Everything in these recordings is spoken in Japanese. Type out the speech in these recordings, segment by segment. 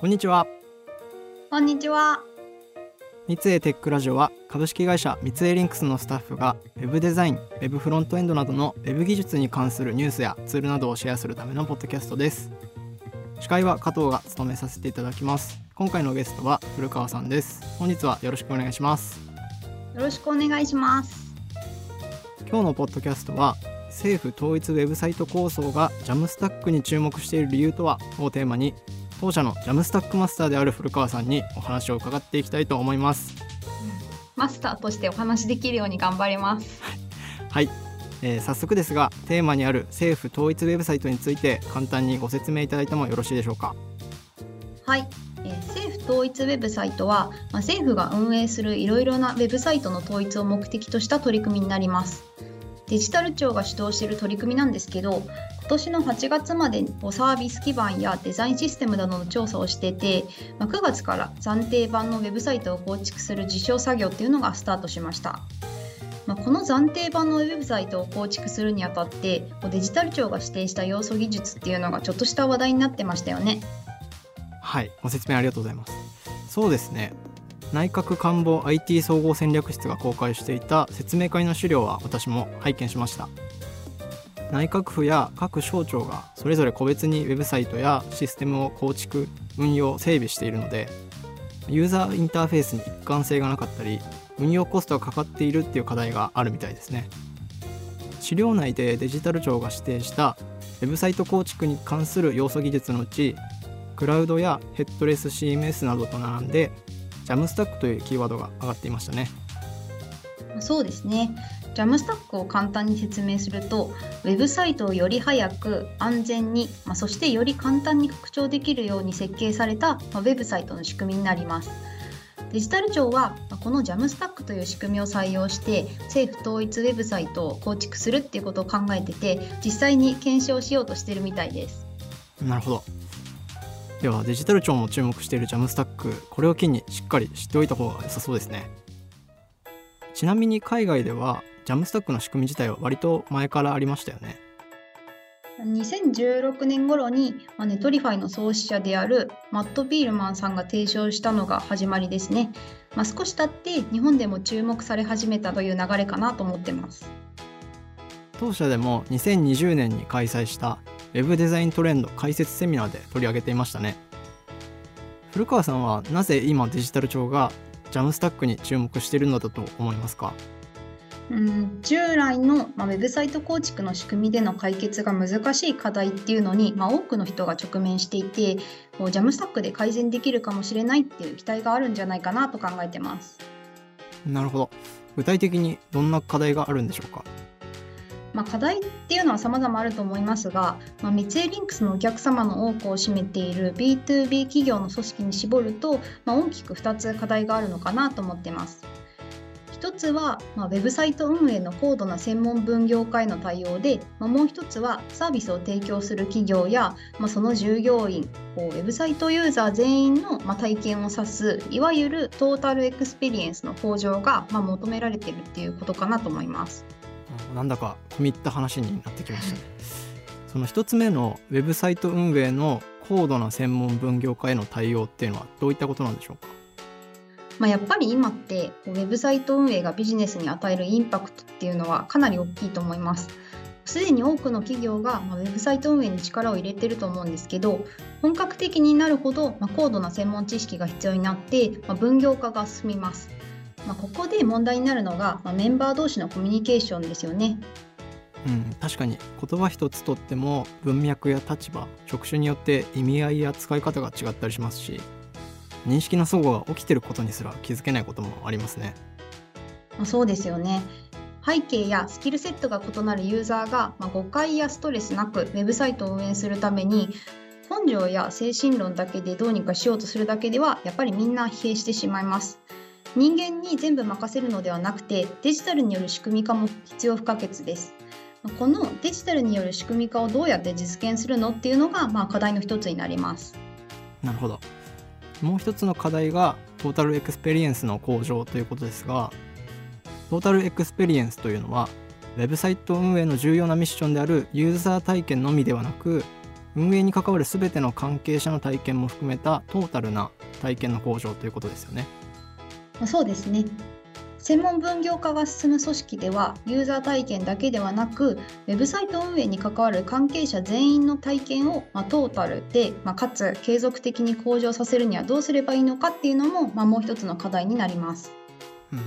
こんにちは。こんにちは。三井テックラジオは株式会社三井リンクスのスタッフが Web デザイン、Web フロントエンドなどの Web 技術に関するニュースやツールなどをシェアするためのポッドキャストです。司会は加藤が務めさせていただきます。今回のゲストは古川さんです。本日はよろしくお願いします。よろしくお願いします。今日のポッドキャストは政府統一ウェブサイト構想がジャムスタックに注目している理由とはをテーマに当社のジャムスタックマスターである古川さんにお話を伺っていきたいと思います。マスターとしてお話できるように頑張ります。はい、えー早速ですがテーマにある政府統一ウェブサイトについて簡単にご説明いただいてもよろしいでしょうか。はい、えー政府統一ウェブサイトは、まあ、政府が運営するいろいろなウェブサイトの統一を目的とした取り組みになります。デジタル庁が主導している取り組みなんですけど今年の8月までにサービス基盤やデザインシステムなどの調査をしてて、まあ、9月から暫定版のウェブサイトを構築する実証作業っていうのがスタートしました。まあ、この暫定版のウェブサイトを構築するにあたってデジタル庁が指定した要素技術っていうのがちょっとした話題になってましたよね。はいご説明ありがとうございます。そうですね。内閣官房 IT 総合戦略室が公開していた説明会の資料は私も拝見しました。内閣府や各省庁がそれぞれ個別にウェブサイトやシステムを構築運用整備しているのでユーザーインターフェースに一貫性がなかったり運用コストがかかっているっていう課題があるみたいですね資料内でデジタル庁が指定したウェブサイト構築に関する要素技術のうちクラウドやヘッドレス CMS などと並んで JAMSTACK というキーワードが上がっていましたねそうですね。JAMSTACK を簡単に説明すると、ウェブサイトをより早く安全に、まあ、そしてより簡単に拡張できるように設計された、まあ、ウェブサイトの仕組みになります。デジタル庁はまあこの JAMSTAC という仕組みを採用して政府統一ウェブサイトを構築するっていうことを考えてて実際に検証しようとしてるみたいです。なるほどではデジタル庁も注目している JAMSTAC これを機にしっかり知っておいた方が良さそうですねちなみに海外では JAMSTACK の仕組み自体は割と前からありましたよね2016年頃に、まあ、 Netlify の創始者であるマット・ビルマンさんが提唱したのが始まりですね。まあ、少し経って日本でも注目され始めたという流れかなと思ってます。当社でも2020年に開催した Web デザイントレンド解説セミナーで取り上げていましたね古川さんはなぜ今デジタル庁が JAMSTACK に注目しているのだと思いますか？うん従来の、まあ、ウェブサイト構築の仕組みでの解決が難しい課題っていうのに、まあ、多くの人が直面していてこう JAMSTACK で改善できるかもしれないっていう期待があるんじゃないかなと考えてます。なるほど具体的にどんな課題があるんでしょうか？まあ、課題っていうのは様々あると思いますが、まあ、三井リンクスのお客様の多くを占めている B2B 企業の組織に絞ると、まあ、大きく2つ課題があるのかなと思ってます。つは、まあ、ウェブサイト運営の高度な専門分業化への対応で、まあ、もう一つはサービスを提供する企業や、まあ、その従業員こうウェブサイトユーザー全員の、まあ、体験を指すいわゆるトータルエクスペリエンスの向上が、まあ、求められてるっていうことかなと思います。なんだか込み入った話になってきましたね その一つ目のウェブサイト運営の高度な専門分業化への対応っていうのはどういったことなんでしょうか？まあ、やっぱり今ってウェブサイト運営がビジネスに与えるインパクトっていうのはかなり大きいと思います。すでに多くの企業がまあウェブサイト運営に力を入れてると思うんですけど本格的になるほどまあ高度な専門知識が必要になってまあ分業化が進みます。まあ、ここで問題になるのがまメンバー同士のコミュニケーションですよね。うん確かに言葉一つとっても文脈や立場職種によって意味合いや使い方が違ったりしますし認識の齟齬が起きてることにすら気づけないこともありますねまあ、そうですよね。背景やスキルセットが異なるユーザーが、まあ、誤解やストレスなくウェブサイトを運営するために根性や精神論だけでどうにかしようとするだけではやっぱりみんな疲弊してしまいます。人間に全部任せるのではなくてデジタルによる仕組み化も必要不可欠です。まあこのデジタルによる仕組み化をどうやって実現するのっていうのが、まあ、課題の一つになります。なるほどもう一つの課題がトータルエクスペリエンスの向上ということですがトータルエクスペリエンスというのはウェブサイト運営の重要なミッションであるユーザー体験のみではなく運営に関わる全ての関係者の体験も含めたトータルな体験の向上ということですよね。そうですね。専門分業化が進む組織ではユーザー体験だけではなくウェブサイト運営に関わる関係者全員の体験を、まあ、トータルで、まあ、かつ継続的に向上させるにはどうすればいいのかっていうのも、まあ、もう一つの課題になります。うん、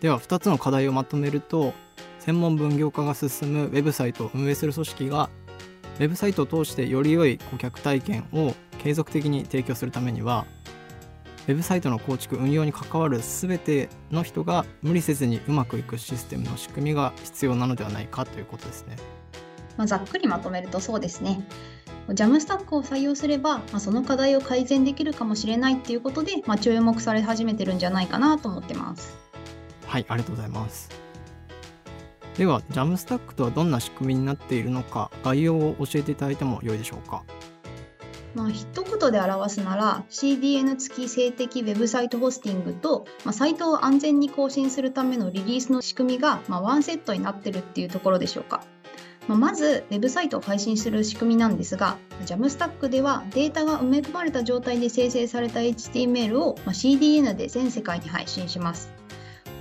では2つの課題をまとめると専門分業化が進むウェブサイトを運営する組織がウェブサイトを通してより良い顧客体験を継続的に提供するためにはウェブサイトの構築運用に関わる全ての人が無理せずにうまくいくシステムの仕組みが必要なのではないかということですね。まあ、ざっくりまとめるとそうですね。ジャムスタックを採用すれば、まあ、その課題を改善できるかもしれないっていうことで、まあ、注目され始めてるんじゃないかなと思ってます。はい、ありがとうございます。では、ジャムスタックとはどんな仕組みになっているのか、概要を教えていただいても良いでしょうか。まあ、一言で表すなら CDN 付き静的ウェブサイトホスティングと、まあ、サイトを安全に更新するためのリリースの仕組みが、まあ、ワンセットになってるっていうところでしょうか。ま、まず、ウェブサイトを配信する仕組みなんですが、Jamstack ではデータが埋め込まれた状態で生成された HTML を CDN で全世界に配信します。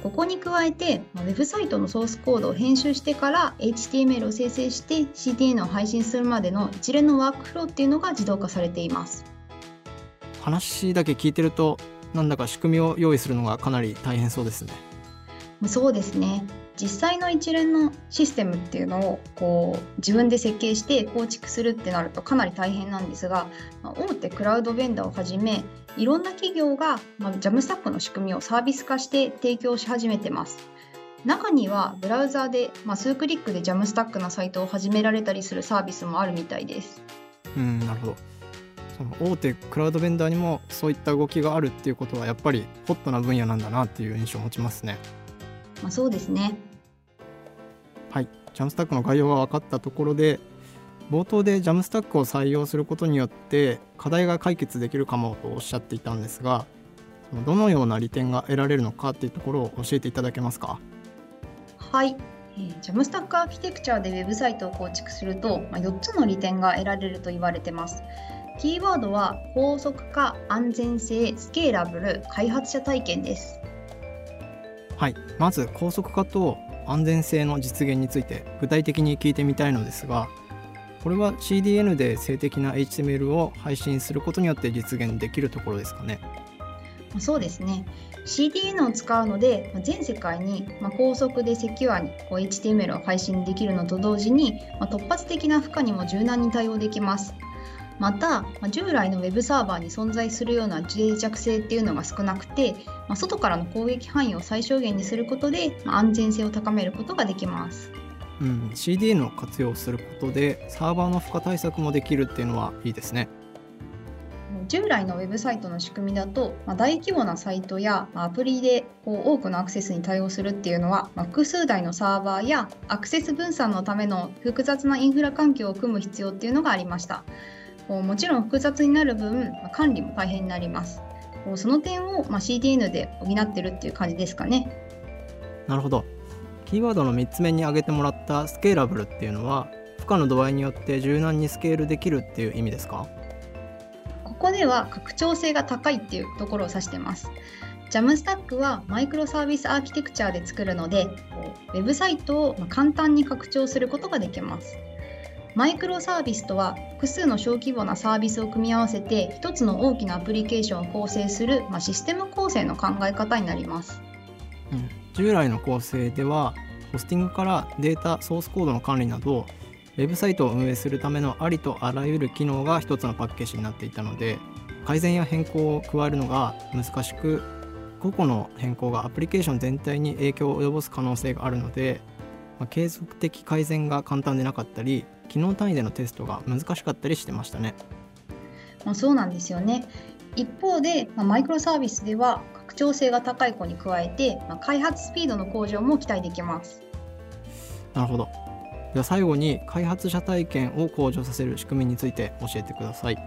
ここに加えて、ウェブサイトのソースコードを編集してから HTML を生成して CDN を配信するまでの一連のワークフローっていうのが自動化されています。話だけ聞いてると、なんだか仕組みを用意するのがかなり大変そうですね。そうですね。実際の一連のシステムっていうのをこう自分で設計して構築するってなるとかなり大変なんですが、まあ、大手クラウドベンダーをはじめいろんな企業が、まあ、ジャムスタックの仕組みをサービス化して提供し始めてます。中にはブラウザーで、まあ、数クリックでジャムスタックのサイトを始められたりするサービスもあるみたいです。うんなるほどその大手クラウドベンダーにもそういった動きがあるっていうことはやっぱりホットな分野なんだなっていう印象を持ちますね。まあ、そうですね。はい、ジャムスタックの概要が分かったところで冒頭でジャムスタックを採用することによって課題が解決できるかもとおっしゃっていたんですがそのどのような利点が得られるのかっていうところを教えていただけますか？はい、えー、ジャムスタックアーキテクチャでウェブサイトを構築すると、まあ、4つの利点が得られると言われてます。キーワードは高速化、安全性、スケーラブル、開発者体験です。はい、まず高速化と安全性の実現について具体的に聞いてみたいのですがこれは CDN で静的な HTML を配信することによって実現できるところですかね。そうですね。CDN を使うので全世界に高速でセキュアに HTML を配信できるのと同時に突発的な負荷にも柔軟に対応できます。また従来の Web サーバーに存在するような脆弱性っていうのが少なくて外からの攻撃範囲を最小限にすることで安全性を高めることができます。うん、CDN を活用することでサーバーの負荷対策もできるっていうのはいいですね。従来のウェブサイトの仕組みだと、まあ、大規模なサイトやアプリでこう多くのアクセスに対応するっていうのは、まあ、複数台のサーバーやアクセス分散のための複雑なインフラ環境を組む必要っていうのがありました。もちろん複雑になる分管理も大変になりますその点を CDN で補ってるっていう感じですかねなるほどキーワードの3つ目に挙げてもらったスケーラブルっていうのは負荷の度合いによって柔軟にスケールできるっていう意味ですか？ここでは拡張性が高いっていうところを指してます。ジャムスタックはマイクロサービスアーキテクチャで作るのでウェブサイトを簡単に拡張することができます。マイクロサービスとは複数の小規模なサービスを組み合わせて一つの大きなアプリケーションを構成する、まあ、システム構成の考え方になります、うん、従来の構成ではホスティングからデータソースコードの管理などウェブサイトを運営するためのありとあらゆる機能が一つのパッケージになっていたので改善や変更を加えるのが難しく個々の変更がアプリケーション全体に影響を及ぼす可能性があるので、まあ、継続的改善が簡単でなかったり機能単位でのテストが難しかったりしてましたね。まあ、そうなんですよね。一方で、まあ、マイクロサービスでは拡張性が高い子に加えて、まあ、開発スピードの向上も期待できます。なるほど。では最後に開発者体験を向上させる仕組みについて教えてください。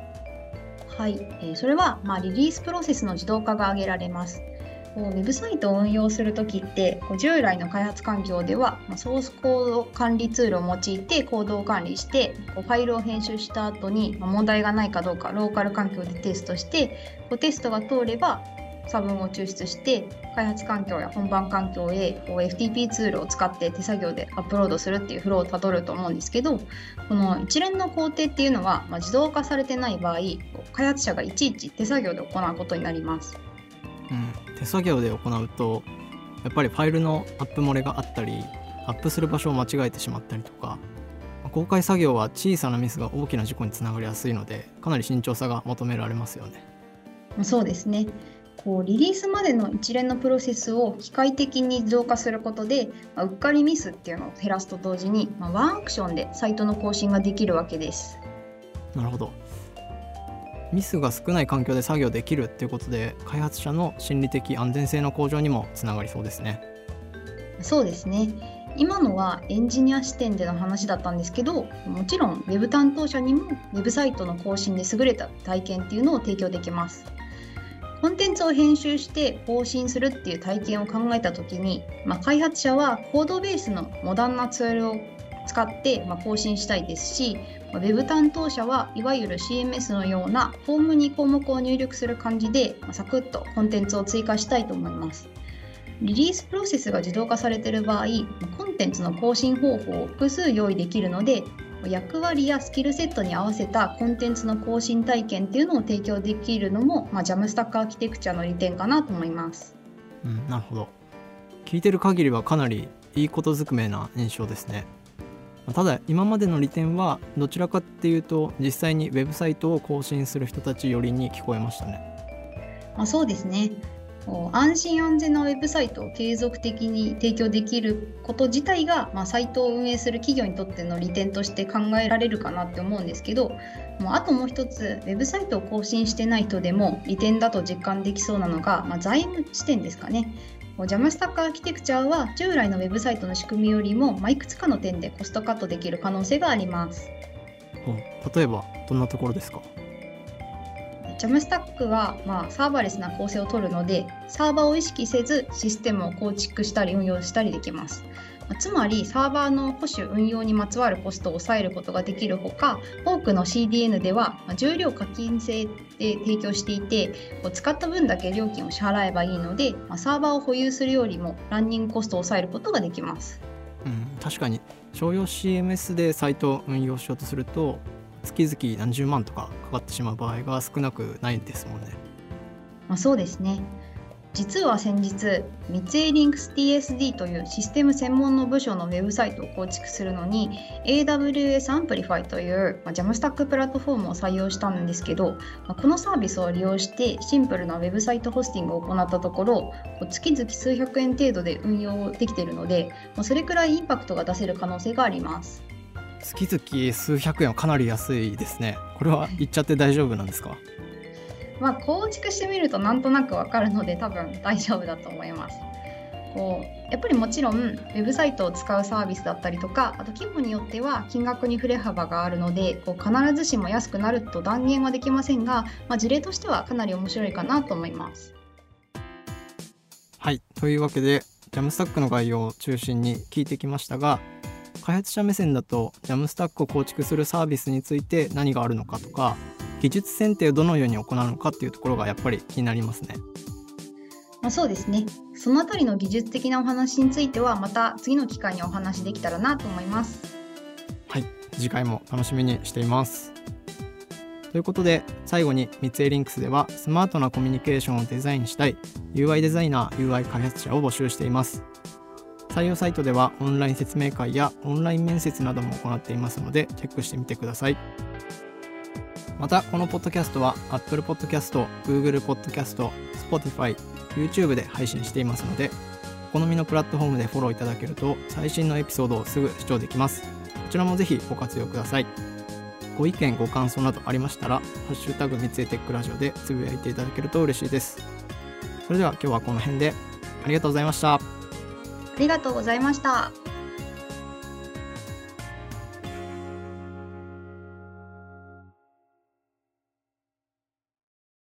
はい、えー、それは、まあ、リリースプロセスの自動化が挙げられます。ウェブサイトを運用するときって従来の開発環境では、まあ、ソースコード管理ツールを用いてコードを管理してファイルを編集した後に、まあ、問題がないかどうかローカル環境でテストしてテストが通れば差分を抽出して開発環境や本番環境へこう FTP ツールを使って手作業でアップロードするっていうフローをたどると思うんですけどこの一連の工程っていうのは、まあ、自動化されてない場合開発者がいちいち手作業で行うことになります。うん、手作業で行うとやっぱりファイルのアップ漏れがあったりアップする場所を間違えてしまったりとか公開作業は小さなミスが大きな事故につながりやすいのでかなり慎重さが求められますよね。そうですねこうリリースまでの一連のプロセスを機械的に自動化することで、まあ、うっかりミスっていうのを減らすと同時に、まあ、ワンアクションでサイトの更新ができるわけです。なるほどミスが少ない環境で作業できるっていうことで開発者の心理的安全性の向上にもつながりそうですね。そうですね今のはエンジニア視点での話だったんですけどもちろん Web 担当者にも Web サイトの更新で優れた体験っていうのを提供できます。コンテンツを編集して更新するっていう体験を考えた時に、まあ、開発者はコードベースのモダンなツールを使って、ま更新したいですし、Web 担当者はいわゆる CMS のようなフォームに項目を入力する感じで、まサクッとコンテンツを追加したいと思います。リリースプロセスが自動化されている場合、コンテンツの更新方法を複数用意できるので、役割やスキルセットに合わせたコンテンツの更新体験っていうのを提供できるのも、まあ、ジャムスタックアーキテクチャの利点かなと思います。うん、なるほど。聞いてる限りはかなりいいことずくめな印象ですね。ただ今までの利点はどちらかっていうと実際にウェブサイトを更新する人たちよりに聞こえましたね。まあ、そうですね。安心安全なウェブサイトを継続的に提供できること自体が、まあ、サイトを運営する企業にとっての利点として考えられるかなって思うんですけどもうあともう一つウェブサイトを更新してない人でも利点だと実感できそうなのが、まあ、財務視点ですかね。ジャムスタックアーキテクチャは従来のウェブサイトの仕組みよりも、まあ、いくつかの点でコストカットできる可能性があります。例えばどんなところですか？ジャムスタックは、まあ、サーバーレスな構成を取るのでサーバーを意識せずシステムを構築したり運用したりできます。つまりサーバーの保守運用にまつわるコストを抑えることができるほか多くの CDN では重量課金制で提供していて使った分だけ料金を支払えばいいのでサーバーを保有するよりもランニングコストを抑えることができます。うん、確かに商用 CMS でサイトを運用しようとすると月々何十万とかかかってしまう場合が少なくないですもんね。まあ、そうですね。実は先日、ミツエーリンクス TSD というシステム専門の部署のウェブサイトを構築するのに AWS アンプリファイという、まあ、JAMSTACK プラットフォームを採用したんですけど、まあ、このサービスを利用してシンプルなウェブサイトホスティングを行ったところ月々数百円程度で運用できているので、ま、それくらいインパクトが出せる可能性があります。月々数百円はかなり安いですね。これは言っちゃって大丈夫なんですか？まあ構築してみるとなんとなくわかるので多分大丈夫だと思います。こうやっぱりもちろんウェブサイトを使うサービスだったりとかあと規模によっては金額に振れ幅があるのでこう必ずしも安くなると断言はできませんが、まあ、事例としてはかなり面白いかなと思います。はいというわけでジャムスタックの概要を中心に聞いてきましたが開発者目線だとジャムスタックを構築するサービスについて何があるのかとか技術選定をどのように行うのかっていうところがやっぱり気になりますね。まあ、そうですね。そのあたりの技術的なお話についてはまた次の機会にお話できたらなと思います。はい、次回も楽しみにしています。ということで最後に三井リンクスではスマートなコミュニケーションをデザインしたい UI デザイナー UI 開発者を募集しています。採用サイトではオンライン説明会やオンライン面接なども行っていますのでチェックしてみてください。またこのポッドキャストは Apple Podcast、Google Podcast、Spotify、YouTube で配信していますのでお好みのプラットフォームでフォローいただけると最新のエピソードをすぐ視聴できます。こちらもぜひご活用ください。ご意見ご感想などありましたら「ハッシュタグ三井テックラジオ」でつぶやいていただけると嬉しいです。それでは今日はこの辺でありがとうございました。ありがとうございました。